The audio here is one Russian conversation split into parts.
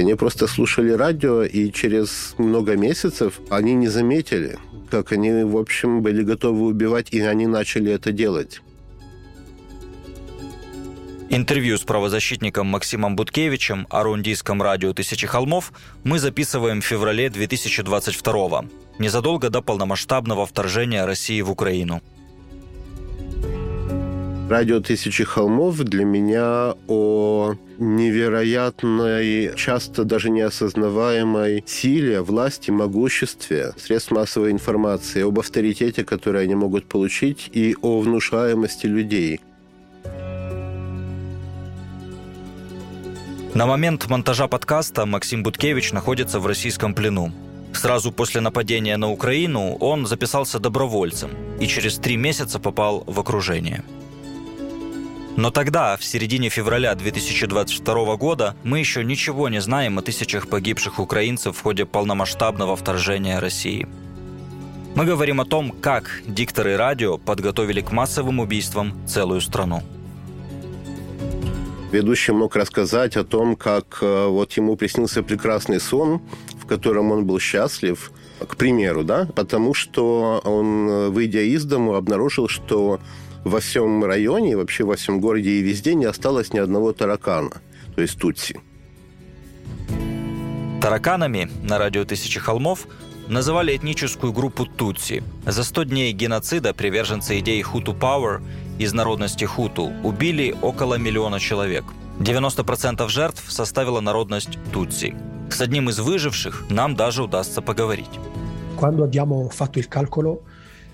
Они просто слушали радио, и через много месяцев они не заметили, как они, в общем, были готовы убивать, и они начали это делать. Интервью с правозащитником Максимом Буткевичем о рундийском радио «Тысячи холмов» мы записываем в феврале 2022 незадолго до полномасштабного вторжения России в Украину. Радио «Тысячи холмов» для меня о невероятной, часто даже неосознаваемой силе, власти, могуществе средств массовой информации, об авторитете, который они могут получить, и о внушаемости людей – На момент монтажа подкаста Максим Буткевич находится в российском плену. Сразу после нападения на Украину он записался добровольцем и через три месяца попал в окружение. Но тогда, в середине февраля 2022 года, мы еще ничего не знаем о тысячах погибших украинцев в ходе полномасштабного вторжения России. Мы говорим о том, как дикторы радио подготовили к массовым убийствам целую страну ведущий мог рассказать о том, как э, вот ему приснился прекрасный сон, в котором он был счастлив, к примеру, да, потому что он, э, выйдя из дому, обнаружил, что во всем районе, вообще во всем городе и везде не осталось ни одного таракана, то есть тутси. Тараканами на радио «Тысячи холмов» называли этническую группу Тутси. За 100 дней геноцида приверженцы идеи «Хуту Пауэр» из народности хуту убили около миллиона человек. 90% жертв составила народность тутси. С одним из выживших нам даже удастся поговорить.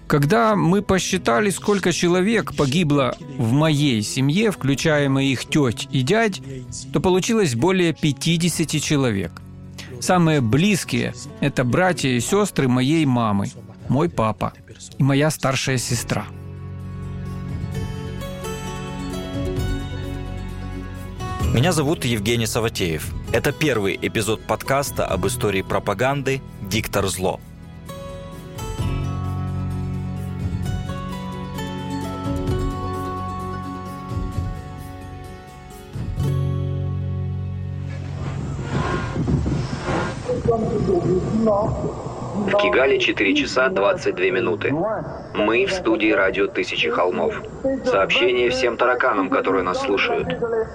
Когда мы посчитали, сколько человек погибло в моей семье, включая моих теть и дядь, то получилось более 50 человек. Самые близкие – это братья и сестры моей мамы, мой папа и моя старшая сестра – Меня зовут Евгений Саватеев. Это первый эпизод подкаста об истории пропаганды «Диктор зло». В Кигале 4 часа 22 минуты. Мы в студии радио «Тысячи холмов». Сообщение всем тараканам, которые нас слушают.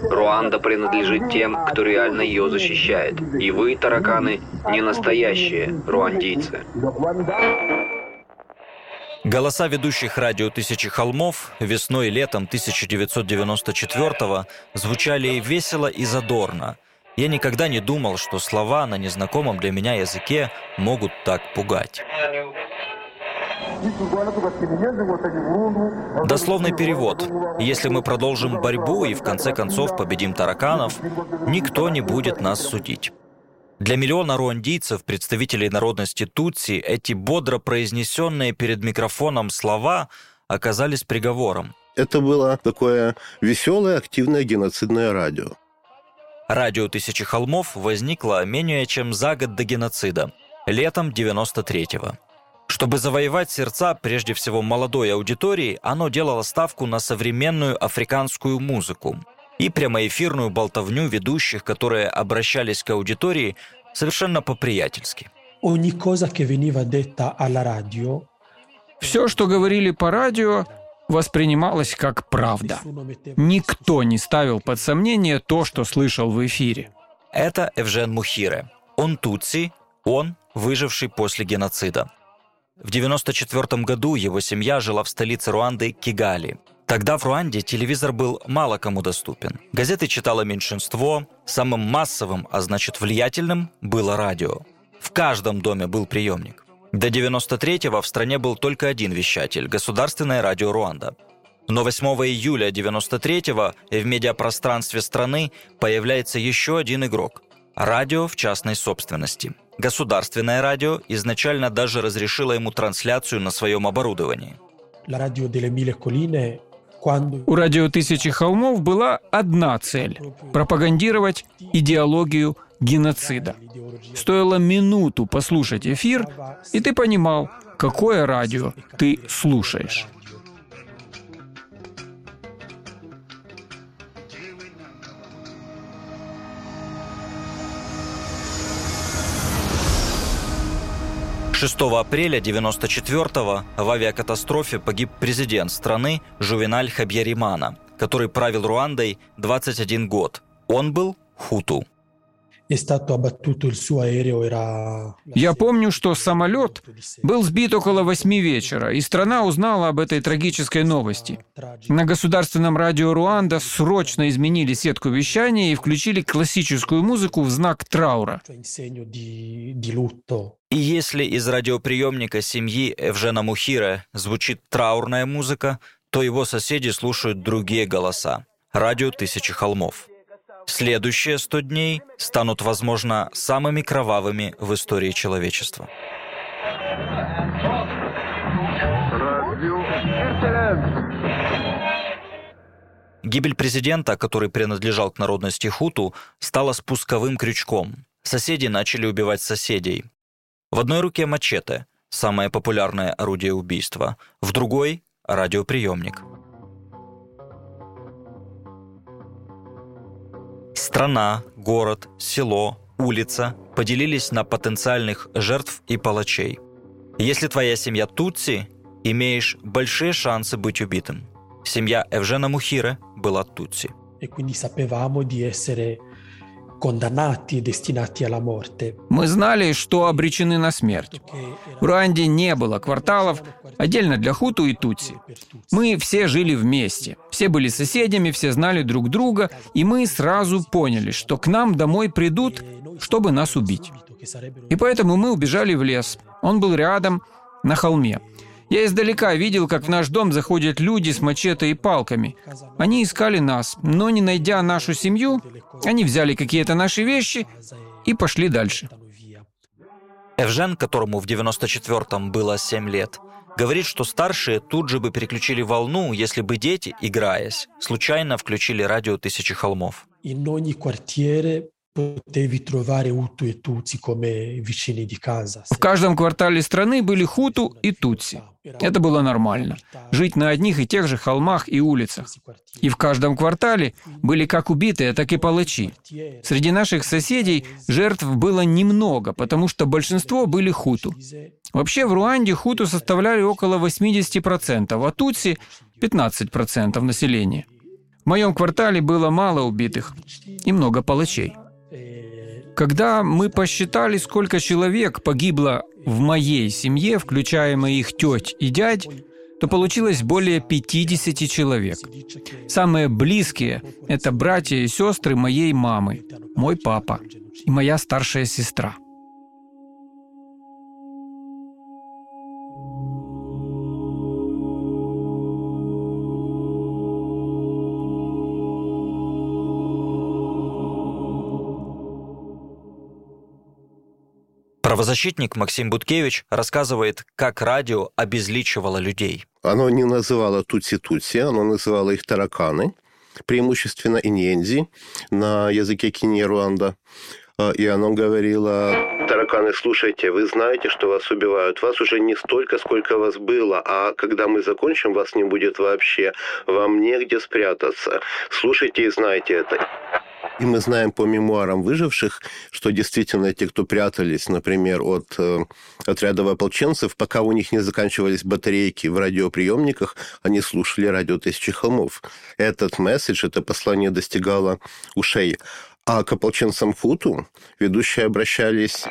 Руанда принадлежит тем, кто реально ее защищает. И вы, тараканы, не настоящие руандийцы. Голоса ведущих радио «Тысячи холмов» весной и летом 1994 звучали весело и задорно – я никогда не думал, что слова на незнакомом для меня языке могут так пугать. Дословный перевод. Если мы продолжим борьбу и в конце концов победим тараканов, никто не будет нас судить. Для миллиона руандийцев, представителей народности Тутси, эти бодро произнесенные перед микрофоном слова оказались приговором. Это было такое веселое, активное геноцидное радио. Радио «Тысячи холмов» возникло менее чем за год до геноцида, летом 93-го. Чтобы завоевать сердца прежде всего молодой аудитории, оно делало ставку на современную африканскую музыку и прямоэфирную болтовню ведущих, которые обращались к аудитории совершенно по-приятельски. Все, что говорили по радио, воспринималось как правда. Никто не ставил под сомнение то, что слышал в эфире. Это Евжен Мухире. Он тутси, он выживший после геноцида. В 1994 году его семья жила в столице Руанды Кигали. Тогда в Руанде телевизор был мало кому доступен. Газеты читало меньшинство, самым массовым, а значит влиятельным, было радио. В каждом доме был приемник. До 93-го в стране был только один вещатель – Государственное радио Руанда. Но 8 июля 93-го в медиапространстве страны появляется еще один игрок – радио в частной собственности. Государственное радио изначально даже разрешило ему трансляцию на своем оборудовании. У радио «Тысячи холмов» была одна цель – пропагандировать идеологию геноцида. Стоило минуту послушать эфир, и ты понимал, какое радио ты слушаешь. Шестого апреля 1994-го в авиакатастрофе погиб президент страны Жувеналь Хабьяримана, который правил Руандой 21 год. Он был хуту. Я помню, что самолет был сбит около восьми вечера, и страна узнала об этой трагической новости. На государственном радио Руанда срочно изменили сетку вещания и включили классическую музыку в знак траура. И если из радиоприемника семьи Евжена Мухира звучит траурная музыка, то его соседи слушают другие голоса. Радио «Тысячи холмов». Следующие сто дней станут, возможно, самыми кровавыми в истории человечества. Гибель президента, который принадлежал к народности хуту, стала спусковым крючком. Соседи начали убивать соседей. В одной руке мачете, самое популярное орудие убийства, в другой – радиоприемник – Страна, город, село, улица поделились на потенциальных жертв и палачей. Если твоя семья Тутси, имеешь большие шансы быть убитым. Семья Евжена Мухира была Тутси. E quindi sapevamo di essere мы знали, что обречены на смерть. В Руанде не было кварталов, отдельно для Хуту и Тутси. Мы все жили вместе, все были соседями, все знали друг друга, и мы сразу поняли, что к нам домой придут, чтобы нас убить. И поэтому мы убежали в лес. Он был рядом, на холме. Я издалека видел, как в наш дом заходят люди с мачете и палками. Они искали нас, но не найдя нашу семью, они взяли какие-то наши вещи и пошли дальше. Эвжен, которому в 94-м было 7 лет, говорит, что старшие тут же бы переключили волну, если бы дети, играясь, случайно включили радио «Тысячи холмов». В каждом квартале страны были хуту и тутси. Это было нормально. Жить на одних и тех же холмах и улицах. И в каждом квартале были как убитые, так и палачи. Среди наших соседей жертв было немного, потому что большинство были хуту. Вообще в Руанде хуту составляли около 80%, а тутси — 15% населения. В моем квартале было мало убитых и много палачей. Когда мы посчитали, сколько человек погибло в моей семье, включая моих теть и дядь, то получилось более 50 человек. Самые близкие – это братья и сестры моей мамы, мой папа и моя старшая сестра. Правозащитник Максим Буткевич рассказывает, как радио обезличивало людей. Оно не называло тутси-тутси, оно называло их тараканы, преимущественно иньензи на языке Кении-Руанда. А, и оно говорило, тараканы, слушайте, вы знаете, что вас убивают. Вас уже не столько, сколько вас было, а когда мы закончим, вас не будет вообще. Вам негде спрятаться. Слушайте и знайте это. И мы знаем по мемуарам выживших, что действительно те, кто прятались, например, от э, отрядов ополченцев, пока у них не заканчивались батарейки в радиоприемниках, они слушали радио «Тысячи холмов». Этот месседж, это послание достигало ушей. А к ополченцам Футу ведущие обращались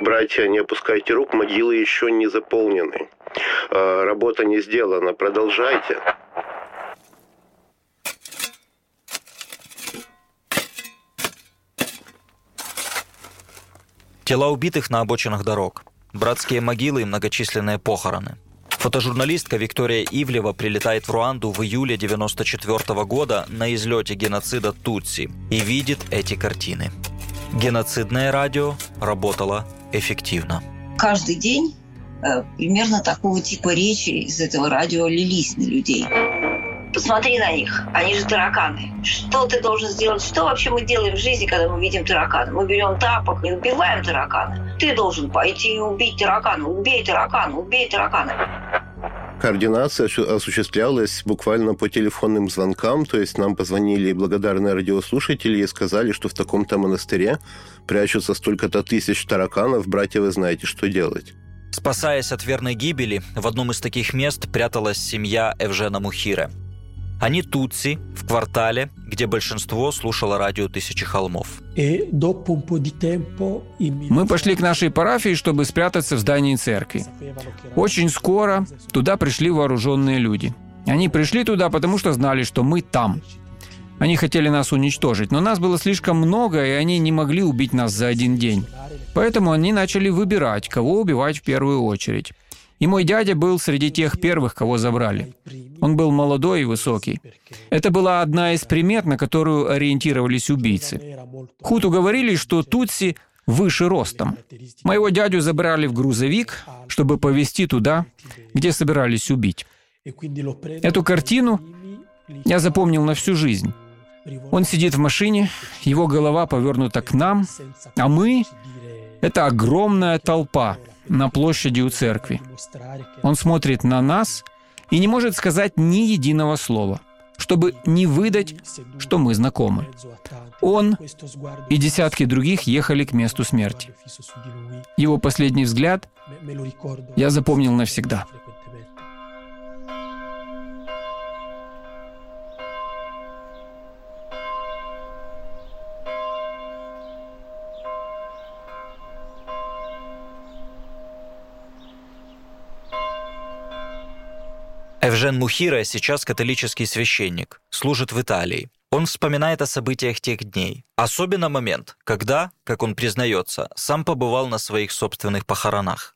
«Братья, не опускайте рук, могилы еще не заполнены. Э, работа не сделана, продолжайте». Тела убитых на обочинах дорог, братские могилы и многочисленные похороны. Фотожурналистка Виктория Ивлева прилетает в Руанду в июле 1994 года на излете геноцида Тутси и видит эти картины. Геноцидное радио работало эффективно. Каждый день э, примерно такого типа речи из этого радио лились на людей. Посмотри на них, они же тараканы. Что ты должен сделать? Что вообще мы делаем в жизни, когда мы видим таракана? Мы берем тапок и убиваем таракана. Ты должен пойти и убить таракана. Убей таракана, убей таракана. Координация осуществлялась буквально по телефонным звонкам, то есть нам позвонили благодарные радиослушатели и сказали, что в таком-то монастыре прячутся столько-то тысяч тараканов, братья, вы знаете, что делать. Спасаясь от верной гибели, в одном из таких мест пряталась семья Эвжена Мухире. Они тутси в квартале, где большинство слушало радио «Тысячи холмов». Мы пошли к нашей парафии, чтобы спрятаться в здании церкви. Очень скоро туда пришли вооруженные люди. Они пришли туда, потому что знали, что мы там. Они хотели нас уничтожить, но нас было слишком много, и они не могли убить нас за один день. Поэтому они начали выбирать, кого убивать в первую очередь. И мой дядя был среди тех первых, кого забрали. Он был молодой и высокий. Это была одна из примет, на которую ориентировались убийцы. Хуту говорили, что Тутси выше ростом. Моего дядю забрали в грузовик, чтобы повезти туда, где собирались убить. Эту картину я запомнил на всю жизнь. Он сидит в машине, его голова повернута к нам, а мы — это огромная толпа на площади у церкви. Он смотрит на нас и не может сказать ни единого слова, чтобы не выдать, что мы знакомы. Он и десятки других ехали к месту смерти. Его последний взгляд я запомнил навсегда. Эвжен Мухира сейчас католический священник, служит в Италии. Он вспоминает о событиях тех дней. Особенно момент, когда, как он признается, сам побывал на своих собственных похоронах.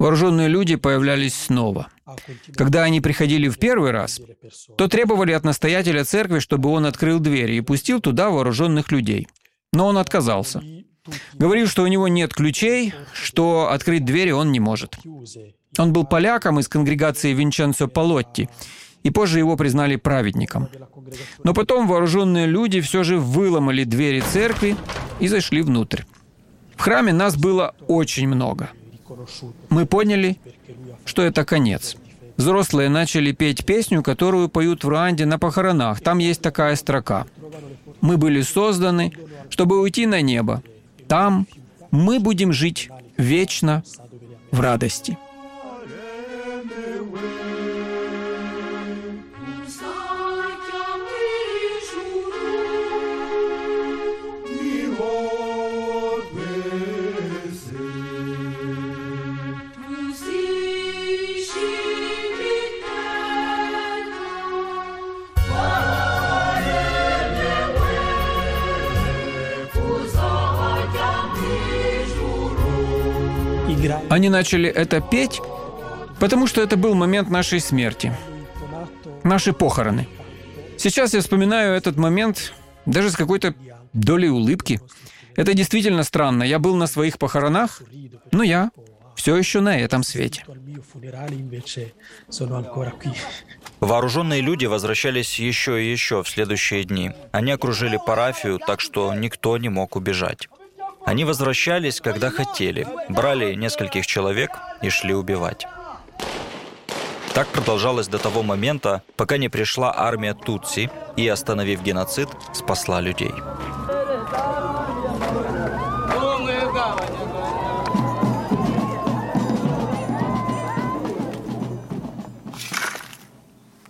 Вооруженные люди появлялись снова. Когда они приходили в первый раз, то требовали от настоятеля церкви, чтобы он открыл двери и пустил туда вооруженных людей. Но он отказался. Говорил, что у него нет ключей, что открыть двери он не может. Он был поляком из конгрегации Винченцо Полотти, и позже его признали праведником. Но потом вооруженные люди все же выломали двери церкви и зашли внутрь. В храме нас было очень много. Мы поняли, что это конец. Взрослые начали петь песню, которую поют в Руанде на похоронах. Там есть такая строка. «Мы были созданы, чтобы уйти на небо, там мы будем жить вечно в радости. Они начали это петь, потому что это был момент нашей смерти, наши похороны. Сейчас я вспоминаю этот момент даже с какой-то долей улыбки. Это действительно странно. Я был на своих похоронах, но я все еще на этом свете. Вооруженные люди возвращались еще и еще в следующие дни. Они окружили парафию, так что никто не мог убежать. Они возвращались, когда хотели, брали нескольких человек и шли убивать. Так продолжалось до того момента, пока не пришла армия Тутси и, остановив геноцид, спасла людей.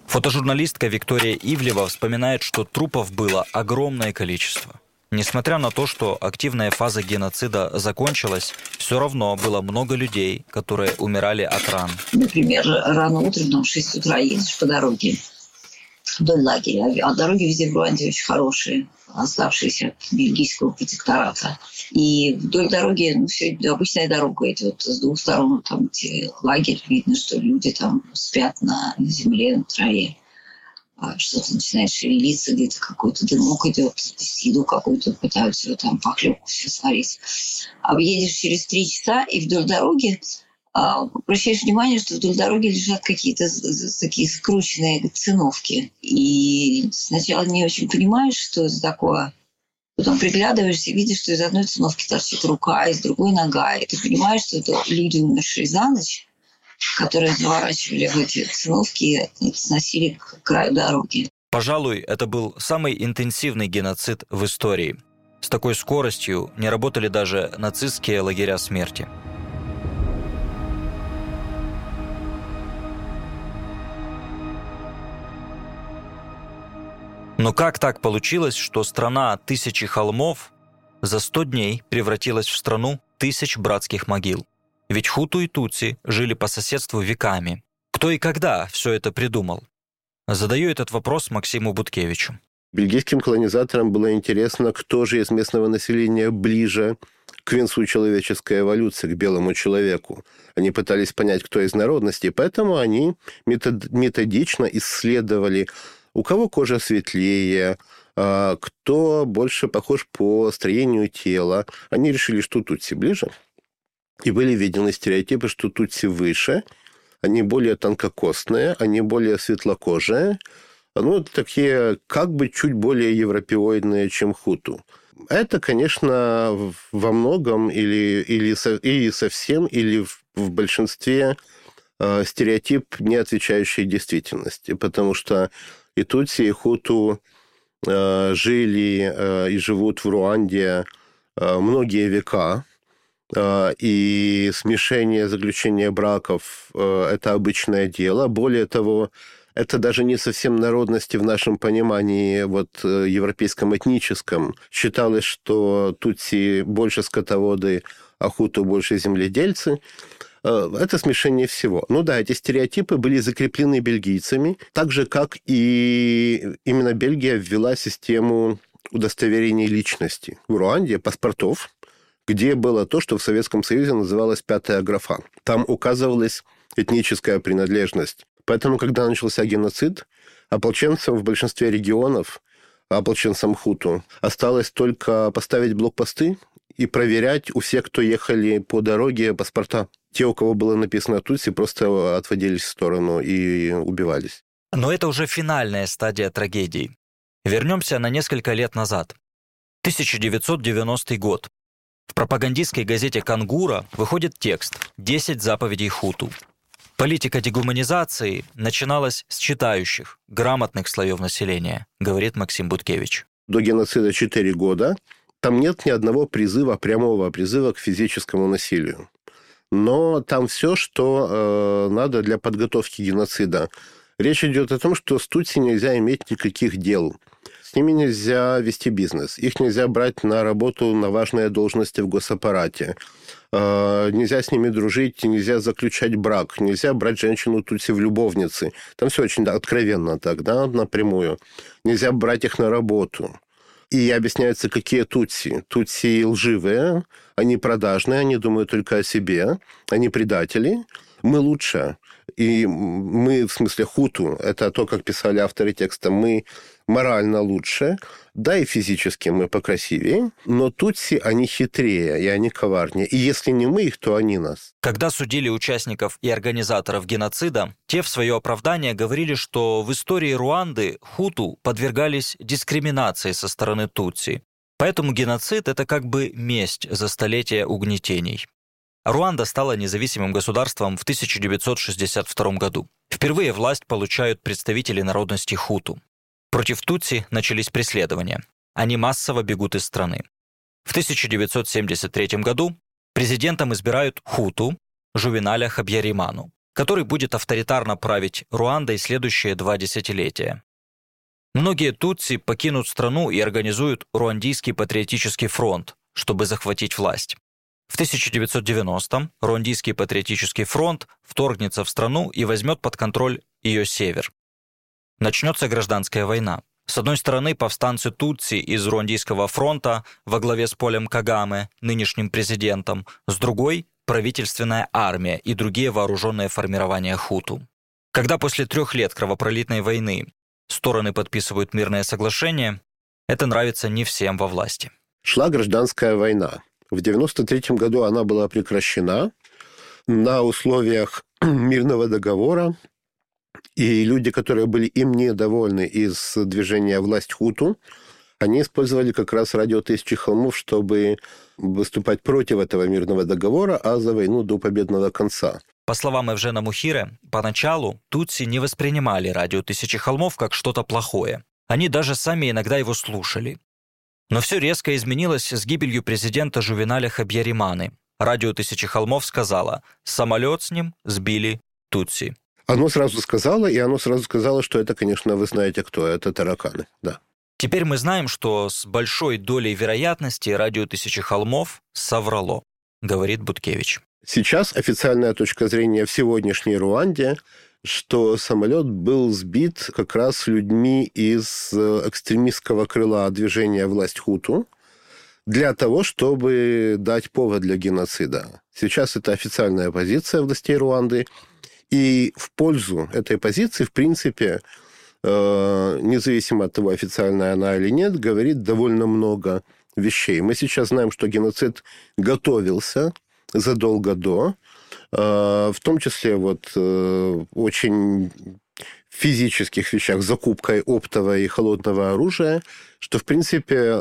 Фотожурналистка Виктория Ивлева вспоминает, что трупов было огромное количество – Несмотря на то, что активная фаза геноцида закончилась, все равно было много людей, которые умирали от ран. Например, рано утром, в 6 утра едешь по дороге вдоль лагеря. А дороги везде в Руанде очень хорошие, оставшиеся от бельгийского протектората. И вдоль дороги, ну, все обычная дорога идет с двух сторон, там, где лагерь, видно, что люди там спят на земле, на траве. А что-то начинает шевелиться, где-то какой-то дымок идет, еду какую-то пытаются там похлебку все сварить. А едешь через три часа, и вдоль дороги а, обращаешь внимание, что вдоль дороги лежат какие-то такие скрученные циновки. И сначала не очень понимаешь, что это такое. Потом приглядываешься и видишь, что из одной циновки торчит рука, из другой нога. И ты понимаешь, что это люди, умершие за ночь, которые заворачивали в эти циновки и сносили к краю дороги. Пожалуй, это был самый интенсивный геноцид в истории. С такой скоростью не работали даже нацистские лагеря смерти. Но как так получилось, что страна тысячи холмов за 100 дней превратилась в страну тысяч братских могил? Ведь хуту и тутси жили по соседству веками. Кто и когда все это придумал? Задаю этот вопрос Максиму Буткевичу. Бельгийским колонизаторам было интересно, кто же из местного населения ближе к венцу человеческой эволюции, к белому человеку. Они пытались понять, кто из народностей, поэтому они методично исследовали, у кого кожа светлее, а, кто больше похож по строению тела. Они решили, что тутси ближе. И были введены стереотипы, что тутси выше, они более тонкокостные, они более светлокожие, ну, такие как бы чуть более европеоидные, чем хуту. Это, конечно, во многом или, или, или совсем, или в, в большинстве э, стереотип, не отвечающий действительности, потому что и Тутси, и Хуту э, жили э, и живут в Руанде э, многие века, и смешение, заключение браков э, – это обычное дело. Более того, это даже не совсем народности в нашем понимании вот э, европейском этническом. Считалось, что тутси больше скотоводы, а хуту больше земледельцы. Э, это смешение всего. Ну да, эти стереотипы были закреплены бельгийцами, так же, как и именно Бельгия ввела систему удостоверения личности. В Руанде паспортов, где было то, что в Советском Союзе называлось пятая графа. Там указывалась этническая принадлежность. Поэтому, когда начался геноцид, ополченцам в большинстве регионов, ополченцам Хуту, осталось только поставить блокпосты и проверять у всех, кто ехали по дороге, паспорта. Те, у кого было написано Тутси, просто отводились в сторону и убивались. Но это уже финальная стадия трагедии. Вернемся на несколько лет назад. 1990 год. В пропагандистской газете «Кангура» выходит текст «10 заповедей Хуту». Политика дегуманизации начиналась с читающих, грамотных слоев населения, говорит Максим Буткевич. До геноцида 4 года. Там нет ни одного призыва, прямого призыва к физическому насилию. Но там все, что э, надо для подготовки геноцида. Речь идет о том, что с Тутси нельзя иметь никаких дел. С ними нельзя вести бизнес. Их нельзя брать на работу на важные должности в госаппарате. Э, нельзя с ними дружить, нельзя заключать брак, нельзя брать женщину тутси в любовницы. Там все очень откровенно так, да, напрямую. Нельзя брать их на работу. И объясняется, какие тутси. Тутси лживые, они продажные, они думают только о себе, они предатели. Мы лучше. И мы, в смысле хуту, это то, как писали авторы текста, мы морально лучше, да и физически мы покрасивее, но тутси, они хитрее, и они коварнее. И если не мы их, то они нас. Когда судили участников и организаторов геноцида, те в свое оправдание говорили, что в истории Руанды хуту подвергались дискриминации со стороны тутси. Поэтому геноцид – это как бы месть за столетия угнетений. Руанда стала независимым государством в 1962 году. Впервые власть получают представители народности хуту. Против Тутси начались преследования. Они массово бегут из страны. В 1973 году президентом избирают Хуту Жувеналя Хабьяриману, который будет авторитарно править Руандой следующие два десятилетия. Многие тутси покинут страну и организуют Руандийский патриотический фронт, чтобы захватить власть. В 1990-м Руандийский патриотический фронт вторгнется в страну и возьмет под контроль ее север начнется гражданская война. С одной стороны, повстанцы Тутси из Руандийского фронта во главе с Полем Кагаме, нынешним президентом, с другой – правительственная армия и другие вооруженные формирования хуту. Когда после трех лет кровопролитной войны стороны подписывают мирное соглашение, это нравится не всем во власти. Шла гражданская война. В 1993 году она была прекращена на условиях мирного договора и люди, которые были им недовольны из движения «Власть Хуту», они использовали как раз радио «Тысячи холмов», чтобы выступать против этого мирного договора, а за войну до победного конца. По словам Евжена Мухире, поначалу тутси не воспринимали радио «Тысячи холмов» как что-то плохое. Они даже сами иногда его слушали. Но все резко изменилось с гибелью президента Жувеналя Хабьяриманы. Радио «Тысячи холмов» сказала, самолет с ним сбили Тутси. Оно сразу сказало, и оно сразу сказало, что это, конечно, вы знаете кто, это тараканы, да. Теперь мы знаем, что с большой долей вероятности радио «Тысячи холмов» соврало, говорит Буткевич. Сейчас официальная точка зрения в сегодняшней Руанде, что самолет был сбит как раз людьми из э, экстремистского крыла движения «Власть Хуту», для того, чтобы дать повод для геноцида. Сейчас это официальная позиция властей Руанды. И в пользу этой позиции, в принципе, э, независимо от того, официальная она или нет, говорит довольно много вещей. Мы сейчас знаем, что геноцид готовился задолго до, э, в том числе вот э, очень физических вещах, закупкой оптового и холодного оружия, что, в принципе,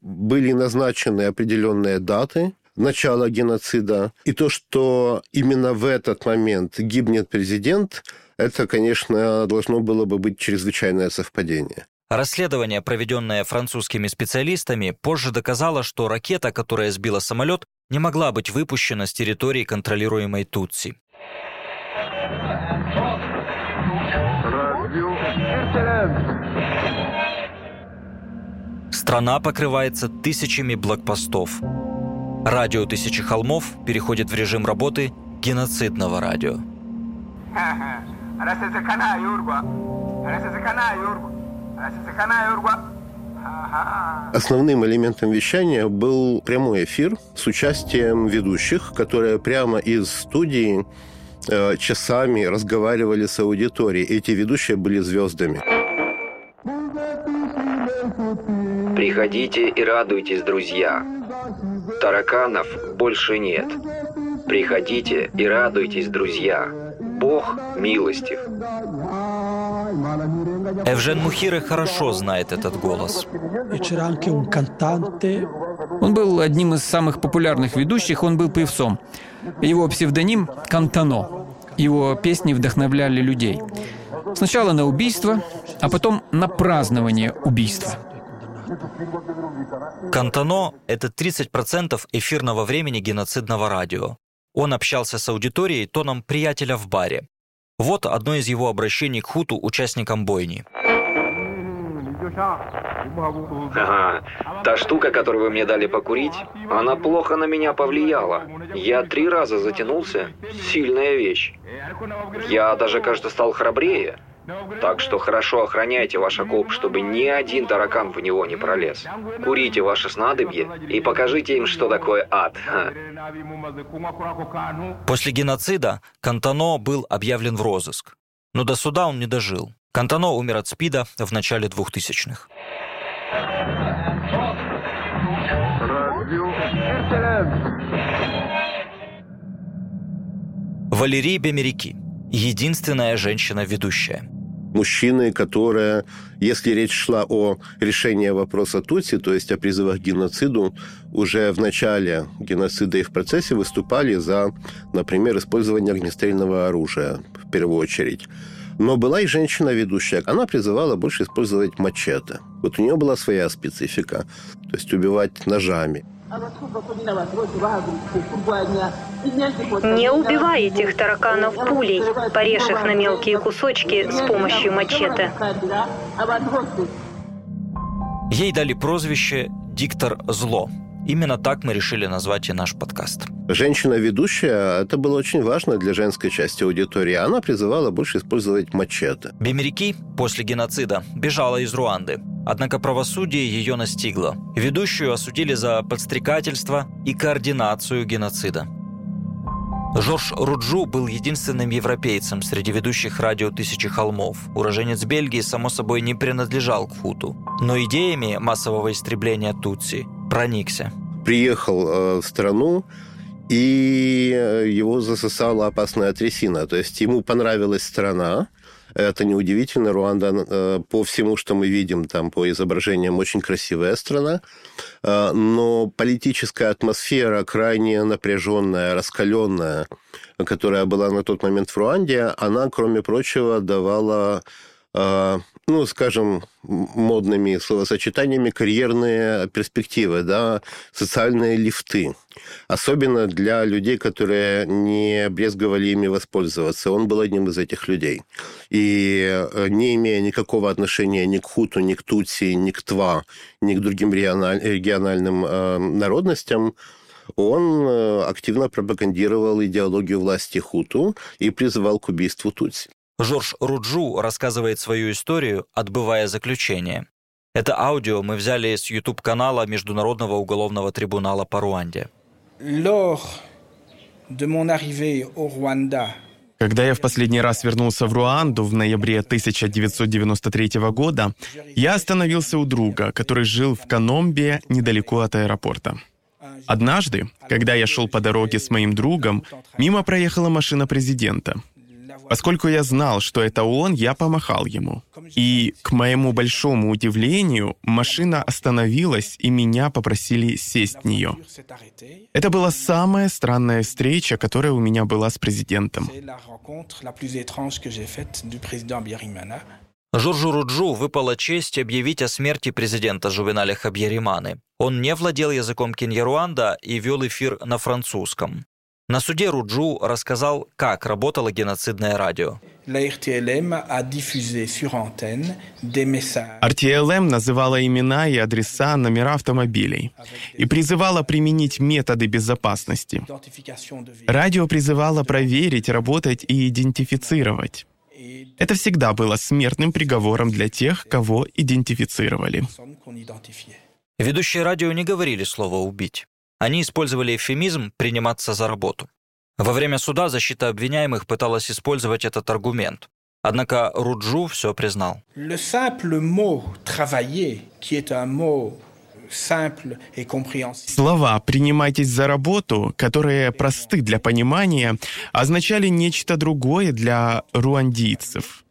были назначены определенные даты начала геноцида. И то, что именно в этот момент гибнет президент, это, конечно, должно было бы быть чрезвычайное совпадение. Расследование, проведенное французскими специалистами, позже доказало, что ракета, которая сбила самолет, не могла быть выпущена с территории, контролируемой Тутси. Страна покрывается тысячами блокпостов. Радио «Тысячи холмов» переходит в режим работы геноцидного радио. Основным элементом вещания был прямой эфир с участием ведущих, которые прямо из студии э, часами разговаривали с аудиторией. Эти ведущие были звездами. Приходите и радуйтесь, друзья. Тараканов больше нет. Приходите и радуйтесь, друзья. Бог милостив. Эвжен Мухире хорошо знает этот голос. Он был одним из самых популярных ведущих, он был певцом. Его псевдоним Кантано. Его песни вдохновляли людей. Сначала на убийство, а потом на празднование убийства. Кантано – это 30% эфирного времени геноцидного радио. Он общался с аудиторией тоном приятеля в баре. Вот одно из его обращений к Хуту, участникам бойни. Ага. Та штука, которую вы мне дали покурить, она плохо на меня повлияла. Я три раза затянулся. Сильная вещь. Я даже, кажется, стал храбрее. Так что хорошо охраняйте ваш окоп, чтобы ни один таракан в него не пролез. Курите ваше снадобье и покажите им, что такое ад. После геноцида Кантано был объявлен в розыск. Но до суда он не дожил. Кантано умер от СПИДа в начале 2000-х. Валерий Бемерики. Единственная женщина-ведущая мужчины, которые, если речь шла о решении вопроса Тутси, то есть о призывах к геноциду, уже в начале геноцида и в процессе выступали за, например, использование огнестрельного оружия в первую очередь. Но была и женщина-ведущая. Она призывала больше использовать мачете. Вот у нее была своя специфика. То есть убивать ножами. Не убивай этих тараканов пулей, порежь их на мелкие кусочки с помощью мачете. Ей дали прозвище «Диктор зло». Именно так мы решили назвать и наш подкаст. Женщина-ведущая, это было очень важно для женской части аудитории. Она призывала больше использовать мачете. Бемерики после геноцида бежала из Руанды. Однако правосудие ее настигло. Ведущую осудили за подстрекательство и координацию геноцида. Жорж Руджу был единственным европейцем среди ведущих радио «Тысячи холмов». Уроженец Бельгии, само собой, не принадлежал к Хуту. Но идеями массового истребления Тутси проникся. Приехал э, в страну, и э, его засосала опасная трясина. То есть ему понравилась страна, это неудивительно. Руанда, э, по всему, что мы видим там по изображениям, очень красивая страна. Но политическая атмосфера крайне напряженная, раскаленная, которая была на тот момент в Руанде, она, кроме прочего, давала ну, скажем, модными словосочетаниями карьерные перспективы, да, социальные лифты. Особенно для людей, которые не брезговали ими воспользоваться. Он был одним из этих людей. И э, не имея никакого отношения ни к Хуту, ни к Тутси, ни к Тва, ни к другим региональным э, народностям, он э, активно пропагандировал идеологию власти Хуту и призывал к убийству Тутси. Жорж Руджу рассказывает свою историю, отбывая заключение. Это аудио мы взяли с YouTube-канала Международного уголовного трибунала по Руанде. Когда я в последний раз вернулся в Руанду в ноябре 1993 года, я остановился у друга, который жил в Каномбе недалеко от аэропорта. Однажды, когда я шел по дороге с моим другом, мимо проехала машина президента. Поскольку я знал, что это он, я помахал ему. И, к моему большому удивлению, машина остановилась, и меня попросили сесть в нее. Это была самая странная встреча, которая у меня была с президентом. Жоржу Руджу выпала честь объявить о смерти президента Жувеналя Хабьериманы. Он не владел языком Киньяруанда и вел эфир на французском. На суде Руджу рассказал, как работало геноцидное радио. RTLM называла имена и адреса номера автомобилей и призывала применить методы безопасности. Радио призывало проверить, работать и идентифицировать. Это всегда было смертным приговором для тех, кого идентифицировали. Ведущие радио не говорили слово «убить». Они использовали эвфемизм «приниматься за работу». Во время суда защита обвиняемых пыталась использовать этот аргумент. Однако Руджу все признал. Слова «принимайтесь за работу», которые просты для понимания, означали нечто другое для руандийцев.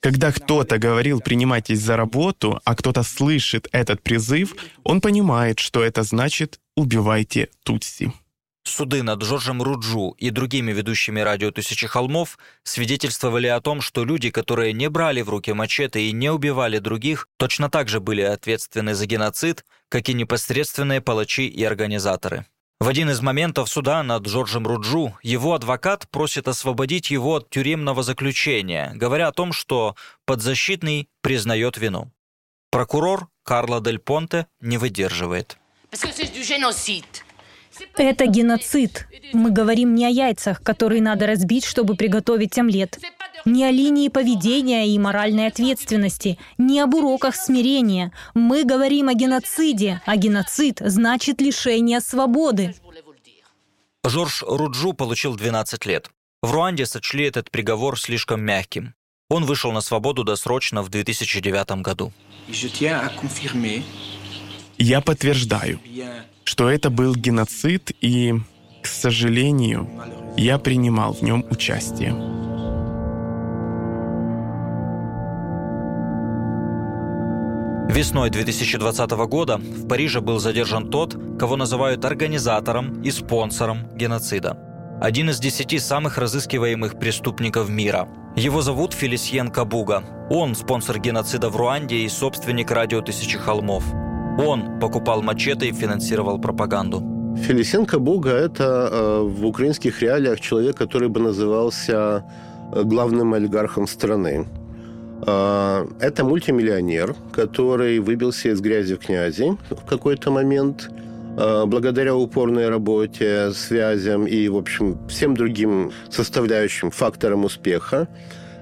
Когда кто-то говорил «принимайтесь за работу», а кто-то слышит этот призыв, он понимает, что это значит «убивайте Тутси». Суды над Джорджем Руджу и другими ведущими радио «Тысячи холмов» свидетельствовали о том, что люди, которые не брали в руки мачете и не убивали других, точно так же были ответственны за геноцид, как и непосредственные палачи и организаторы. В один из моментов суда над Джорджем Руджу его адвокат просит освободить его от тюремного заключения, говоря о том, что подзащитный признает вину. Прокурор Карло Дель Понте не выдерживает. Это геноцид. Мы говорим не о яйцах, которые надо разбить, чтобы приготовить омлет. Не о линии поведения и моральной ответственности, не об уроках смирения. Мы говорим о геноциде, а геноцид значит лишение свободы. Жорж Руджу получил 12 лет. В Руанде сочли этот приговор слишком мягким. Он вышел на свободу досрочно в 2009 году. Я подтверждаю, что это был геноцид, и, к сожалению, я принимал в нем участие. Весной 2020 года в Париже был задержан тот, кого называют организатором и спонсором геноцида. Один из десяти самых разыскиваемых преступников мира. Его зовут Фелисьен Кабуга. Он спонсор геноцида в Руанде и собственник радио «Тысячи холмов». Он покупал мачете и финансировал пропаганду. Фелисьен Кабуга – это э, в украинских реалиях человек, который бы назывался э, главным олигархом страны. А, это мультимиллионер, который выбился из грязи в князи в какой-то момент благодаря упорной работе, связям и, в общем, всем другим составляющим факторам успеха.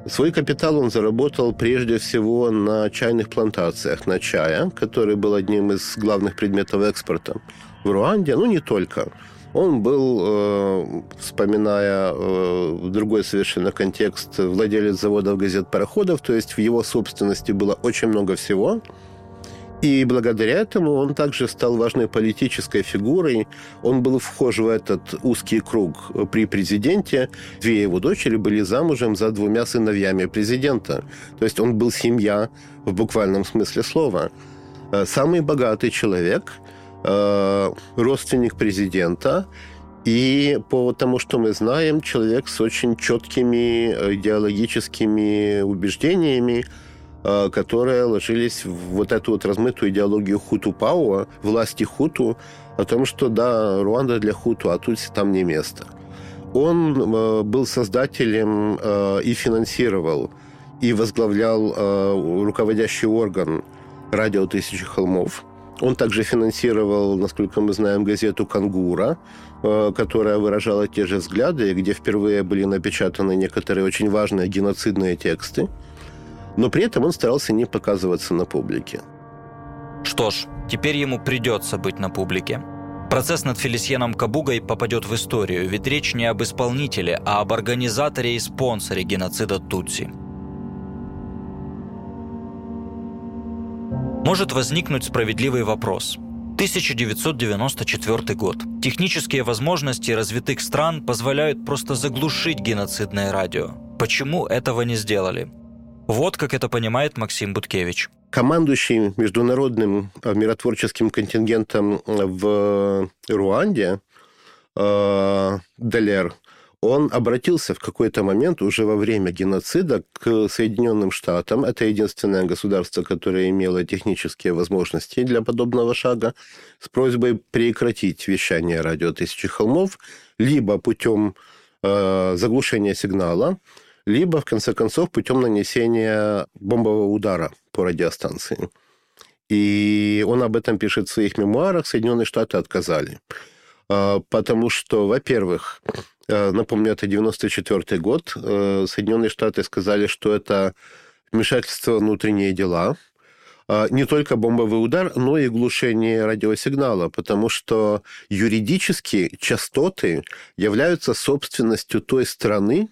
Свой капитал он заработал прежде всего на чайных плантациях, на чая, который был одним из главных предметов экспорта в Руанде, ну не только. Он был, э, вспоминая э, другой совершенно контекст, владелец заводов газет-пароходов, то есть в его собственности было очень много всего. И благодаря этому он также стал важной политической фигурой. Он был вхож в этот узкий круг при президенте. Две его дочери были замужем за двумя сыновьями президента. То есть он был семья в буквальном смысле слова. Э, самый богатый человек – Э, родственник президента, и по тому, что мы знаем, человек с очень четкими идеологическими убеждениями, э, которые ложились в вот эту вот размытую идеологию хуту-пауа, власти хуту, о том, что да, Руанда для хуту, а тут там не место. Он э, был создателем э, и финансировал, и возглавлял руководящий орган радио «Тысячи холмов», он также финансировал, насколько мы знаем, газету «Кангура», э, которая выражала те же взгляды, где впервые были напечатаны некоторые очень важные геноцидные тексты. Но при этом он старался не показываться на публике. Что ж, теперь ему придется быть на публике. Процесс над Фелисьеном Кабугой попадет в историю, ведь речь не об исполнителе, а об организаторе и спонсоре геноцида Тутси – может возникнуть справедливый вопрос. 1994 год. Технические возможности развитых стран позволяют просто заглушить геноцидное радио. Почему этого не сделали? Вот как это понимает Максим Буткевич. Командующий международным миротворческим контингентом в Руанде э, Далер он обратился в какой-то момент уже во время геноцида к Соединенным Штатам. Это единственное государство, которое имело технические возможности для подобного шага, с просьбой прекратить вещание радио «Тысячи холмов» либо путем э, заглушения сигнала, либо, в конце концов, путем нанесения бомбового удара по радиостанции. И он об этом пишет в своих мемуарах. Соединенные Штаты отказали. Э, потому что, во-первых, Э, напомню, это 94 год. Э, Соединенные Штаты сказали, что это вмешательство внутренние дела. А, не только бомбовый удар, но и глушение радиосигнала, потому что юридически частоты являются собственностью той страны,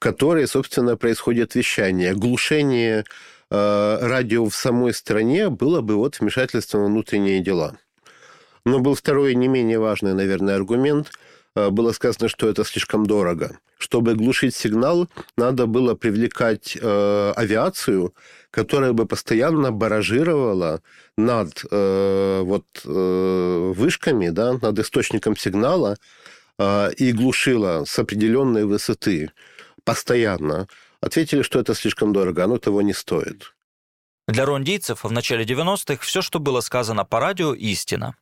которой, собственно, происходит вещание. Глушение э, радио в самой стране было бы вот вмешательством в внутренние дела. Но был второй не менее важный, наверное, аргумент – Э, было сказано, что это слишком дорого. Чтобы глушить сигнал, надо было привлекать э, авиацию, которая бы постоянно баражировала над э, вот, э, вышками, да, над источником сигнала э, и глушила с определенной высоты постоянно. Ответили, что это слишком дорого, оно того не стоит. Для руандийцев в начале 90-х все, что было сказано по радио, истина.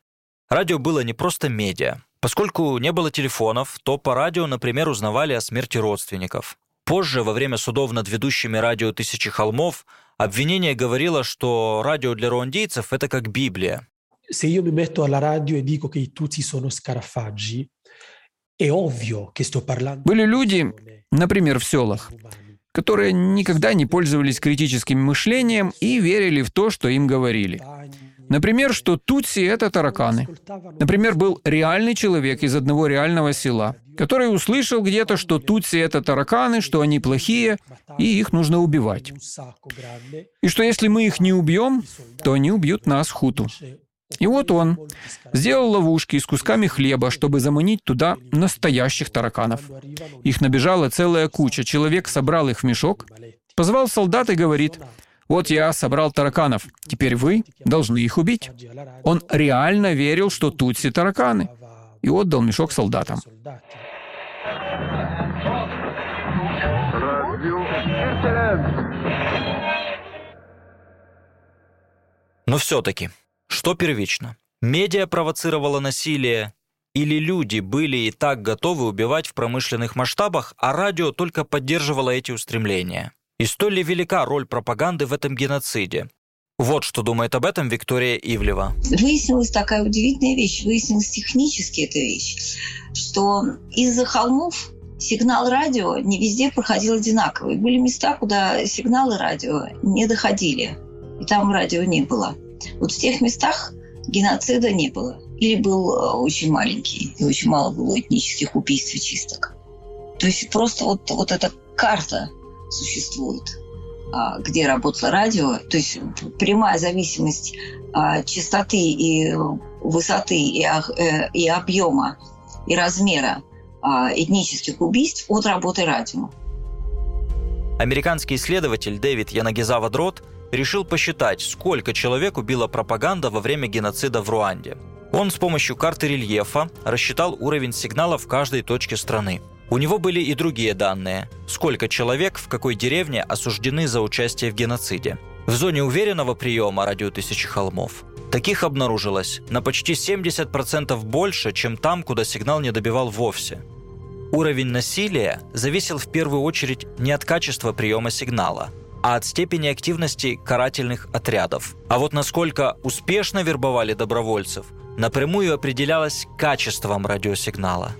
Радио было не просто медиа. Поскольку не было телефонов, то по радио, например, узнавали о смерти родственников. Позже, во время судов над ведущими радио «Тысячи холмов», обвинение говорило, что радио для руандийцев – это как Библия. Se io mi metto alla radio e dico che i Tutsi sono scarafaggi, Были люди, например, в селах, которые никогда не пользовались критическим мышлением и верили в то, что им говорили. Например, что тутси — это тараканы. Например, был реальный человек из одного реального села, который услышал где-то, что тутси — это тараканы, что они плохие, и их нужно убивать. И что если мы их не убьем, то они убьют нас, хуту. И вот он сделал ловушки из кусками хлеба, чтобы заманить туда настоящих тараканов. Их набежала целая куча. Человек собрал их в мешок, позвал солдат и говорит, вот я собрал тараканов. Теперь вы должны их убить. Он реально верил, что тутси тараканы. И отдал мешок солдатам. Но все-таки, что первично? Медиа провоцировала насилие или люди были и так готовы убивать в промышленных масштабах, а радио только поддерживало эти устремления? И столь ли велика роль пропаганды в этом геноциде? Вот что думает об этом Виктория Ивлева. Выяснилась такая удивительная вещь, выяснилась технически эта вещь, что из-за холмов сигнал радио не везде проходил одинаковый. Были места, куда сигналы радио не доходили, и там радио не было. Вот в тех местах геноцида не было. Или был э, очень маленький, и очень мало было этнических убийств и чисток. То есть просто вот, вот эта карта существует, а, где работало радио, то есть прямая зависимость а, частоты и высоты и, э, и объема и размера а, этнических убийств от работы радио. Американский исследователь Дэвид Янагизава Дрот решил посчитать, сколько человек убила пропаганда во время геноцида в Руанде. Он с помощью карты рельефа рассчитал уровень сигнала в каждой точке страны. У него были и другие данные. Сколько человек в какой деревне осуждены за участие в геноциде. В зоне уверенного приема радио «Тысячи холмов» таких обнаружилось на почти 70% больше, чем там, куда сигнал не добивал вовсе. Уровень насилия зависел в первую очередь не от качества приема сигнала, а от степени активности карательных отрядов. А вот насколько успешно вербовали добровольцев, напрямую определялось качеством радиосигнала.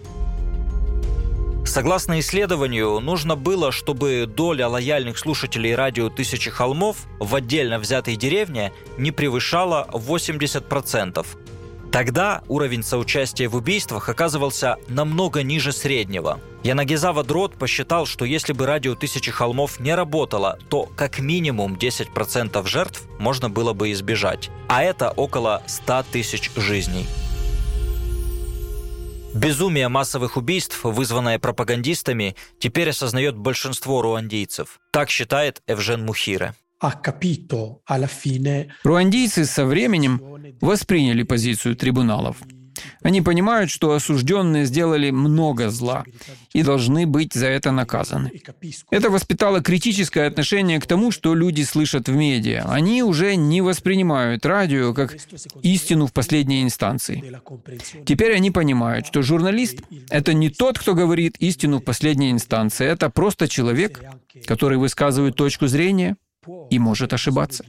Согласно исследованию, нужно было, чтобы доля лояльных слушателей радио «Тысячи холмов» в отдельно взятой деревне не превышала 80%, Тогда уровень соучастия в убийствах оказывался намного ниже среднего. Янагизава Дрот посчитал, что если бы радио «Тысячи холмов» не работало, то как минимум 10% жертв можно было бы избежать. А это около 100 тысяч жизней. Безумие массовых убийств, вызванное пропагандистами, теперь осознает большинство руандийцев. Так считает Эвжен Мухире. Руандийцы со временем восприняли позицию трибуналов. Они понимают, что осужденные сделали много зла и должны быть за это наказаны. Это воспитало критическое отношение к тому, что люди слышат в медиа. Они уже не воспринимают радио как истину в последней инстанции. Теперь они понимают, что журналист — это не тот, кто говорит истину в последней инстанции, это просто человек, который высказывает точку зрения и может ошибаться.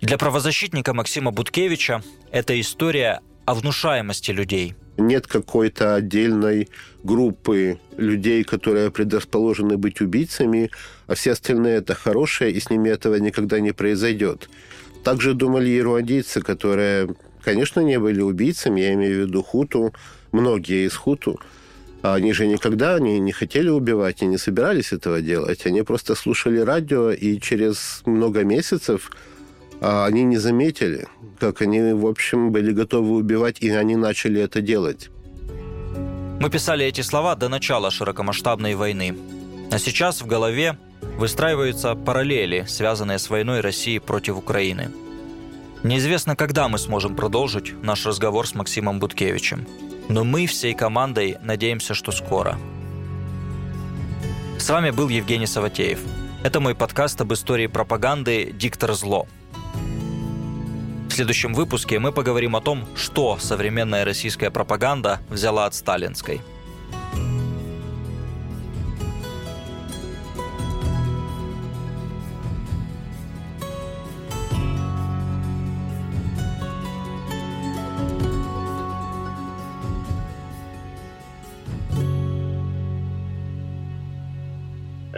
Для правозащитника Максима Буткевича это история о внушаемости людей. Нет какой-то отдельной группы людей, которые предрасположены быть убийцами, а все остальные это хорошие, и с ними этого никогда не произойдет. Также думали и руандийцы, которые, конечно, не были убийцами, я имею в виду хуту, многие из хуту, они же никогда не, не хотели убивать и не собирались этого делать. Они просто слушали радио, и через много месяцев а они не заметили, как они, в общем, были готовы убивать, и они начали это делать. Мы писали эти слова до начала широкомасштабной войны. А сейчас в голове выстраиваются параллели, связанные с войной России против Украины. Неизвестно, когда мы сможем продолжить наш разговор с Максимом Буткевичем. Но мы всей командой надеемся, что скоро. С вами был Евгений Саватеев. Это мой подкаст об истории пропаганды «Диктор зло», в следующем выпуске мы поговорим о том, что современная российская пропаганда взяла от сталинской.